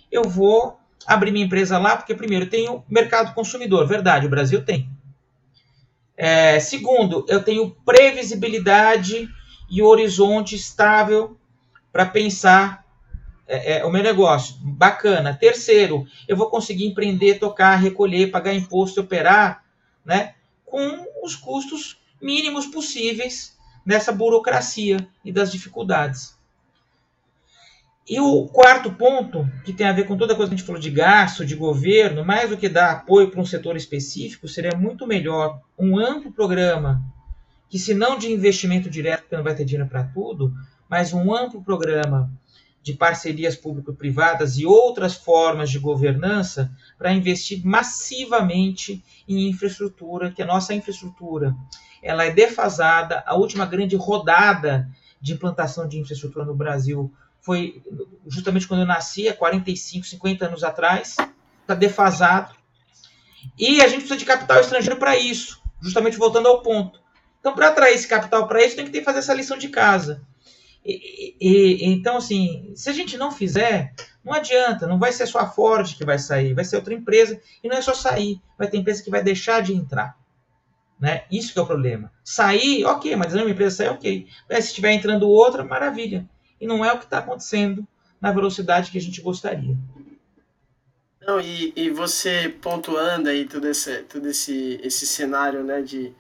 eu vou abrir minha empresa lá, porque primeiro tem o mercado consumidor, verdade, o Brasil tem. É, segundo, eu tenho previsibilidade e horizonte estável para pensar é, é, o meu negócio. Bacana. Terceiro, eu vou conseguir empreender, tocar, recolher, pagar imposto, operar, né? com os custos mínimos possíveis nessa burocracia e das dificuldades. E o quarto ponto, que tem a ver com toda a coisa que a gente falou de gasto, de governo, mais do que dar apoio para um setor específico, seria muito melhor um amplo programa, que se não de investimento direto, porque não vai ter dinheiro para tudo, mas um amplo programa de parcerias público-privadas e outras formas de governança para investir massivamente em infraestrutura, que a nossa infraestrutura ela é defasada. A última grande rodada de implantação de infraestrutura no Brasil foi justamente quando eu nasci, há 45, 50 anos atrás. Está defasado. E a gente precisa de capital estrangeiro para isso, justamente voltando ao ponto. Então, para atrair esse capital para isso, tem que ter que fazer essa lição de casa. E, e, então, assim, se a gente não fizer, não adianta, não vai ser só a Ford que vai sair, vai ser outra empresa, e não é só sair, vai ter empresa que vai deixar de entrar. Né? Isso que é o problema. Sair, ok, mas uma empresa sair, ok. Mas se estiver entrando outra, maravilha. E não é o que está acontecendo na velocidade que a gente gostaria. Não, e, e você pontuando aí todo esse, todo esse, esse cenário né, de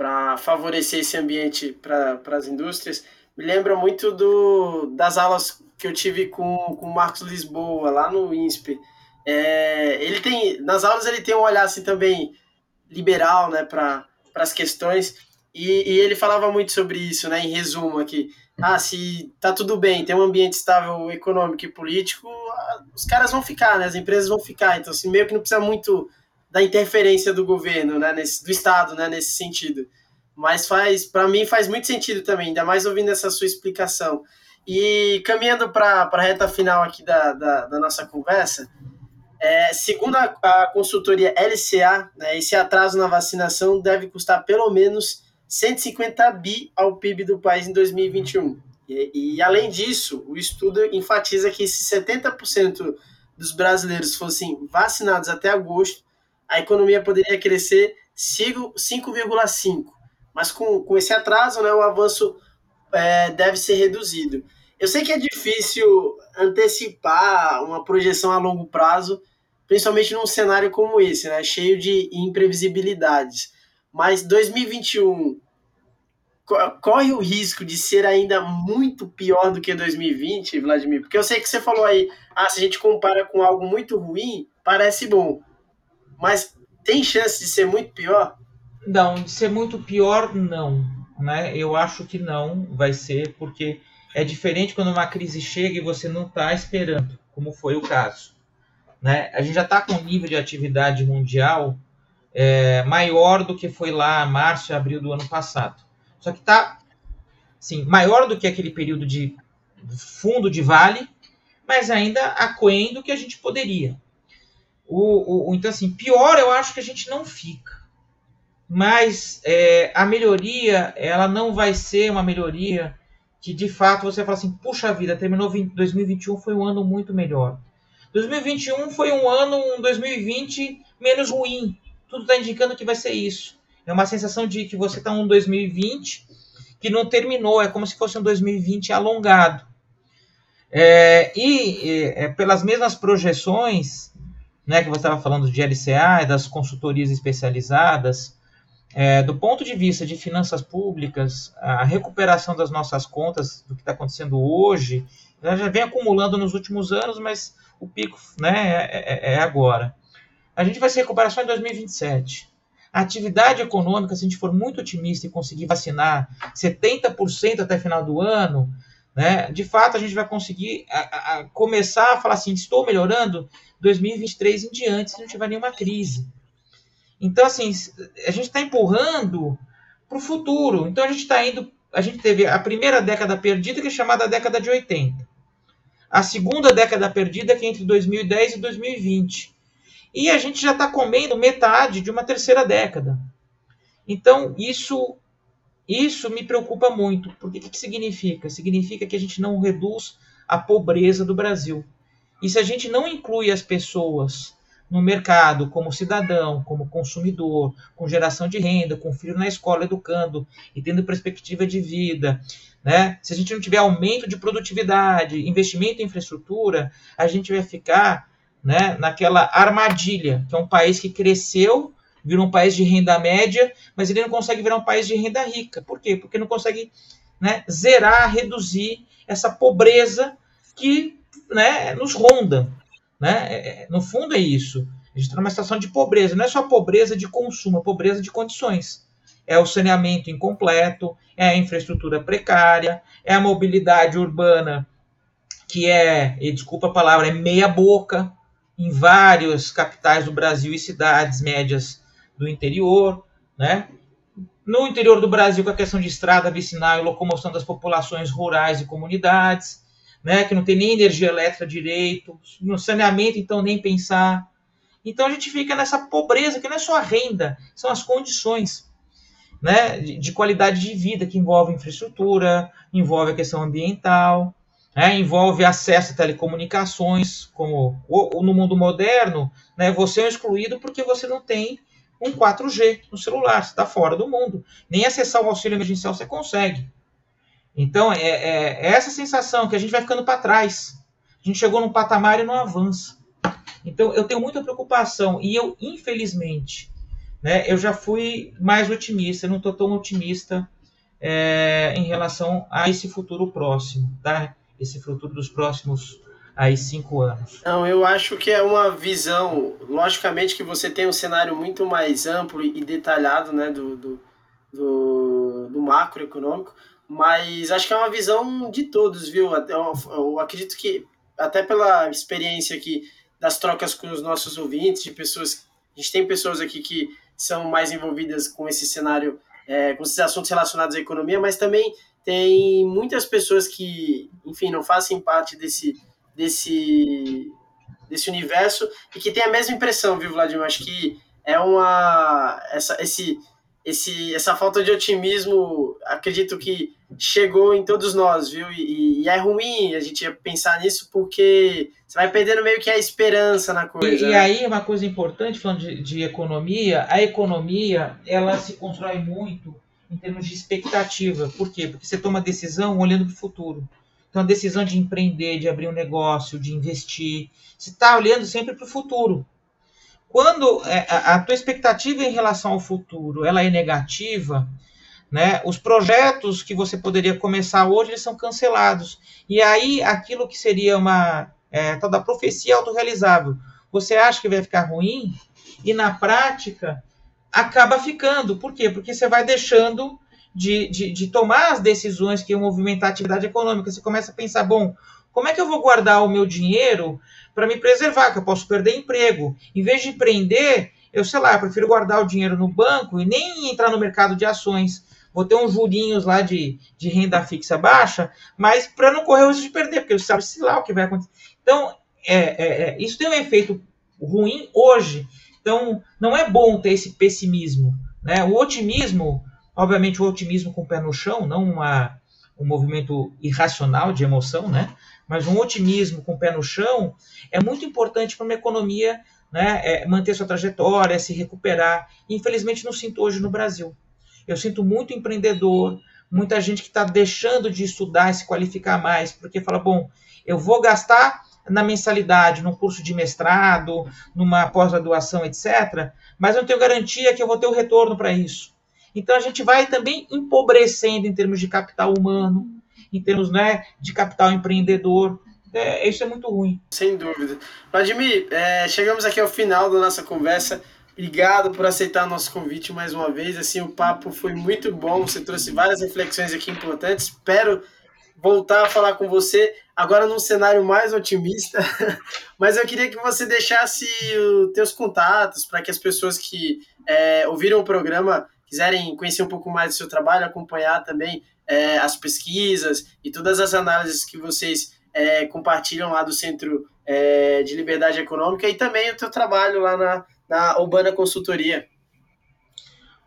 para favorecer esse ambiente para as indústrias, me lembra muito do, das aulas que eu tive com, com o Marcos Lisboa, lá no INSPE. É, ele tem, nas aulas ele tem um olhar assim também liberal, né, para as questões, e, e, ele falava muito sobre isso, né, em resumo aqui. Ah, se tá tudo bem, tem um ambiente estável econômico e político, os caras vão ficar, né, as empresas vão ficar, então assim, meio que não precisa muito da interferência do governo, né, nesse, do Estado, né, nesse sentido. Mas faz, para mim faz muito sentido também, ainda mais ouvindo essa sua explicação. E caminhando para a reta final aqui da, da, da nossa conversa, é, segundo a, a, consultoria LCA, né, esse atraso na vacinação deve custar pelo menos 150 bi ao PIB do país em 2021. E, e além disso, o estudo enfatiza que se 70% dos brasileiros fossem vacinados até agosto, a economia poderia crescer 5,5% mas com, com esse atraso, né, o avanço é, deve ser reduzido. Eu sei que é difícil antecipar uma projeção a longo prazo, principalmente num cenário como esse, né, cheio de imprevisibilidades. Mas 2021 corre o risco de ser ainda muito pior do que 2020, Vladimir? Porque eu sei que você falou aí, ah, se a gente compara com algo muito ruim, parece bom. Mas tem chance de ser muito pior? Não, de ser muito pior, não. Né? Eu acho que não vai ser, porque é diferente quando uma crise chega e você não está esperando, como foi o caso. Né? A gente já está com um nível de atividade mundial é, maior do que foi lá março e abril do ano passado. Só que está sim, maior do que aquele período de fundo de vale, mas ainda aquém do que a gente poderia. O, o, então, assim, pior eu acho que a gente não fica mas é, a melhoria ela não vai ser uma melhoria que de fato você fala assim, puxa vida, terminou 20, 2021 foi um ano muito melhor. 2021 foi um ano, um 2020 menos ruim. Tudo está indicando que vai ser isso. É uma sensação de que você está um 2020 que não terminou, é como se fosse um 2020 alongado. É, e é, pelas mesmas projeções, né, que você estava falando de LCA, das consultorias especializadas, é, do ponto de vista de finanças públicas, a recuperação das nossas contas, do que está acontecendo hoje, já vem acumulando nos últimos anos, mas o pico né, é, é, é agora. A gente vai se recuperar só em 2027. A atividade econômica, se a gente for muito otimista e conseguir vacinar 70% até final do ano, né, de fato a gente vai conseguir a, a começar a falar assim: estou melhorando 2023 em diante, se não tiver nenhuma crise. Então, assim, a gente está empurrando para o futuro. Então, a gente está indo. A gente teve a primeira década perdida, que é chamada década de 80. A segunda década perdida, que é entre 2010 e 2020. E a gente já está comendo metade de uma terceira década. Então, isso isso me preocupa muito. Porque o que, que significa? Significa que a gente não reduz a pobreza do Brasil. E se a gente não inclui as pessoas no mercado como cidadão, como consumidor, com geração de renda, com filho na escola educando e tendo perspectiva de vida, né? Se a gente não tiver aumento de produtividade, investimento em infraestrutura, a gente vai ficar né, naquela armadilha, que é um país que cresceu, virou um país de renda média, mas ele não consegue virar um país de renda rica. Por quê? Porque não consegue né, zerar, reduzir essa pobreza que né, nos ronda. Né? É, é, no fundo é isso. A gente está numa situação de pobreza. Não é só pobreza de consumo, é pobreza de condições. É o saneamento incompleto, é a infraestrutura precária, é a mobilidade urbana que é, desculpa a palavra, é meia boca em várias capitais do Brasil e cidades médias do interior, né? No interior do Brasil, com a questão de estrada vicinal e locomoção das populações rurais e comunidades, né, que não tem nem energia elétrica direito, no saneamento, então, nem pensar. Então, a gente fica nessa pobreza, que não é só a renda, são as condições né, de, de qualidade de vida, que envolve infraestrutura, envolve a questão ambiental, né, envolve acesso a telecomunicações, como no mundo moderno, né, você é excluído porque você não tem um 4G no celular, você está fora do mundo. Nem acessar o auxílio emergencial você consegue. Então, é, é, é essa sensação que a gente vai ficando para trás. A gente chegou num patamar e não avança. Então, eu tenho muita preocupação. E eu, infelizmente, né, eu já fui mais otimista, não estou tão otimista é, em relação a esse futuro próximo, tá? Esse futuro dos próximos aí cinco anos. Não, eu acho que é uma visão, logicamente que você tem um cenário muito mais amplo e detalhado, né, do, do, do, do macroeconômico, mas acho que é uma visão de todos, viu? Eu, eu acredito que, até pela experiência aqui das trocas com os nossos ouvintes, de pessoas. A gente tem pessoas aqui que são mais envolvidas com esse cenário, é, com esses assuntos relacionados à economia, mas também tem muitas pessoas que, enfim, não fazem parte desse, desse, desse universo e que tem a mesma impressão, viu, Vladimir? Acho que é uma. Essa, esse, esse, essa falta de otimismo, acredito que chegou em todos nós, viu? E, e, é ruim a gente pensar nisso porque você vai perdendo meio que a esperança na coisa. E, né? e aí, uma coisa importante, falando de, de, economia, a economia ela se constrói muito em termos de expectativa. Por quê? Porque você toma decisão olhando para o futuro. Então, a decisão de empreender, de abrir um negócio, de investir, você está olhando sempre para o futuro. Quando é, a tua expectativa em relação ao futuro ela é negativa, né, os projetos que você poderia começar hoje eles são cancelados. E aí aquilo que seria uma é, tal da profecia autorrealizável, você acha que vai ficar ruim e na prática acaba ficando. Por quê? Porque você vai deixando de, de, de tomar as decisões que iam movimentar a atividade econômica. Você começa a pensar, bom, como é que eu vou guardar o meu dinheiro para me preservar, que eu posso perder emprego? Em vez de empreender, eu sei lá, eu prefiro guardar o dinheiro no banco e nem entrar no mercado de ações. Vou ter uns jurinhos lá de, de renda fixa baixa, mas para não correr o risco de perder, porque você sabe se lá o que vai acontecer. Então, é, é, é, isso tem um efeito ruim hoje. Então, não é bom ter esse pessimismo. Né? O otimismo, obviamente, o otimismo com o pé no chão, não uma, um movimento irracional de emoção, né? mas um otimismo com o pé no chão é muito importante para uma economia né, é, manter sua trajetória, se recuperar. Infelizmente, não sinto hoje no Brasil. Eu sinto muito empreendedor, muita gente que está deixando de estudar se qualificar mais, porque fala: bom, eu vou gastar na mensalidade, num curso de mestrado, numa pós-graduação, etc., mas eu não tenho garantia que eu vou ter o retorno para isso. Então a gente vai também empobrecendo em termos de capital humano, em termos né, de capital empreendedor. É, isso é muito ruim. Sem dúvida. Vladimir, é, chegamos aqui ao final da nossa conversa. Obrigado por aceitar nosso convite mais uma vez. Assim, o papo foi muito bom. Você trouxe várias reflexões aqui importantes. Espero voltar a falar com você agora num cenário mais otimista. Mas eu queria que você deixasse os teus contatos para que as pessoas que é, ouviram o programa quiserem conhecer um pouco mais do seu trabalho, acompanhar também é, as pesquisas e todas as análises que vocês é, compartilham lá do Centro é, de Liberdade Econômica e também o teu trabalho lá na, na Urbana Consultoria.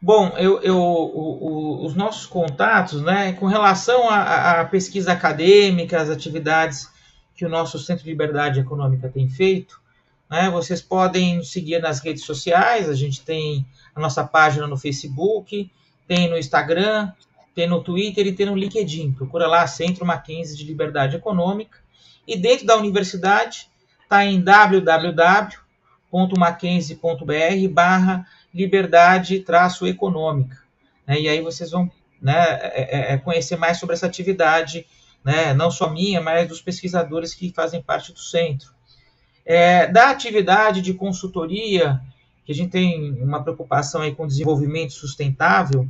Bom, eu, eu o, o, os nossos contatos, né, com relação à pesquisa acadêmica, as atividades que o nosso Centro de Liberdade Econômica tem feito, né, vocês podem nos seguir nas redes sociais, a gente tem a nossa página no Facebook, tem no Instagram, tem no Twitter e tem no LinkedIn. Procura lá Centro Mackenzie de Liberdade Econômica. E dentro da universidade está em www.mackenzie.br barra liberdade econômica. Né? E aí vocês vão né, é, é, é, conhecer mais sobre essa atividade, né, não só minha, mas dos pesquisadores que fazem parte do centro. É, da atividade de consultoria, que a gente tem uma preocupação aí com desenvolvimento sustentável,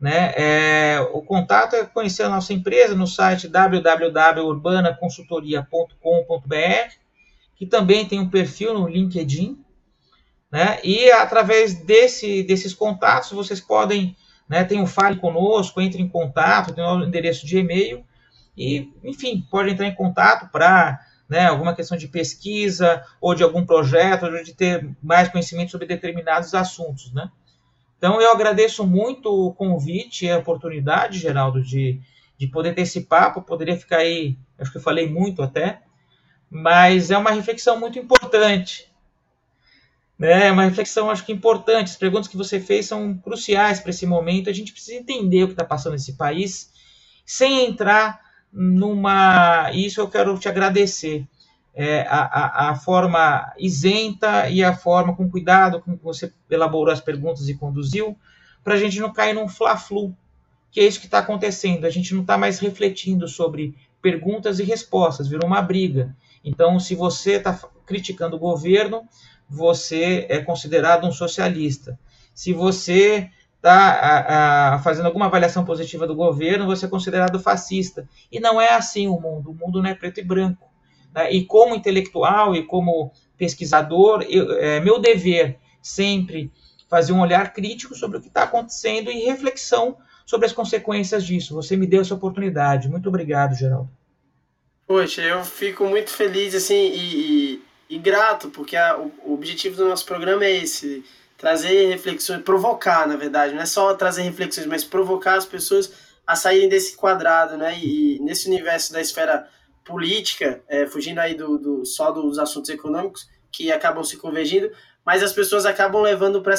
né, é, o contato é conhecer a nossa empresa no site www.urbanaconsultoria.com.br, que também tem um perfil no LinkedIn, né? E através desse, desses contatos, vocês podem, né, tem um Fale Conosco, entre em contato, tem o endereço de e-mail, e, enfim, pode entrar em contato para né, alguma questão de pesquisa, ou de algum projeto, ou de ter mais conhecimento sobre determinados assuntos, né? Então, eu agradeço muito o convite e a oportunidade, Geraldo, de, de poder ter esse papo, poderia ficar aí, acho que eu falei muito até, mas é uma reflexão muito importante, né? É uma reflexão, acho que importante. As perguntas que você fez são cruciais para esse momento. A gente precisa entender o que está passando nesse país, sem entrar numa. Isso eu quero te agradecer. É, a, a, a, forma isenta e a forma com cuidado com que você elaborou as perguntas e conduziu, para a gente não cair num fla-flu, que é isso que está acontecendo. A gente não está mais refletindo sobre perguntas e respostas, virou uma briga. Então, se você está criticando o governo, você é considerado um socialista. Se você está fazendo alguma avaliação positiva do governo, você é considerado fascista. E não é assim o mundo. O mundo não é preto e branco. Né? E como intelectual e como pesquisador, eu, é meu dever sempre fazer um olhar crítico sobre o que está acontecendo e reflexão sobre as consequências disso. Você me deu essa oportunidade. Muito obrigado, Geraldo. Poxa, eu fico muito feliz assim e, e e grato, porque a, o objetivo do nosso programa é esse, trazer reflexões, provocar, na verdade, não é só trazer reflexões, mas provocar as pessoas a saírem desse quadrado, né? E, nesse universo da esfera política, é, fugindo aí do, do, só dos assuntos econômicos, que acabam se convergindo, mas as pessoas acabam levando para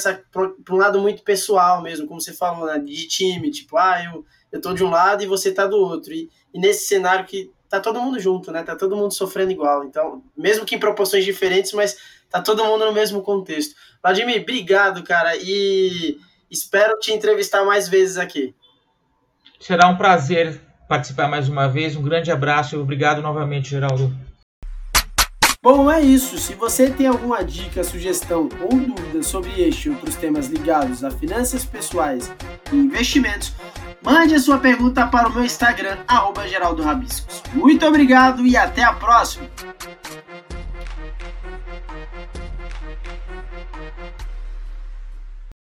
um lado muito pessoal mesmo, como você falou, né? De time, tipo, ah, eu, eu tô de um lado e você tá do outro. E, e nesse cenário que tá todo mundo junto, né? Tá todo mundo sofrendo igual. Então, mesmo que em proporções diferentes, mas tá todo mundo no mesmo contexto. Vladimir, obrigado, cara, e espero te entrevistar mais vezes aqui. Será um prazer participar mais uma vez. Um grande abraço e obrigado novamente, Geraldo. Bom, é isso. Se você tem alguma dica, sugestão ou dúvida sobre este e outros temas ligados a finanças pessoais e investimentos, mande a sua pergunta para o meu Instagram, arroba Muito obrigado e até a próxima!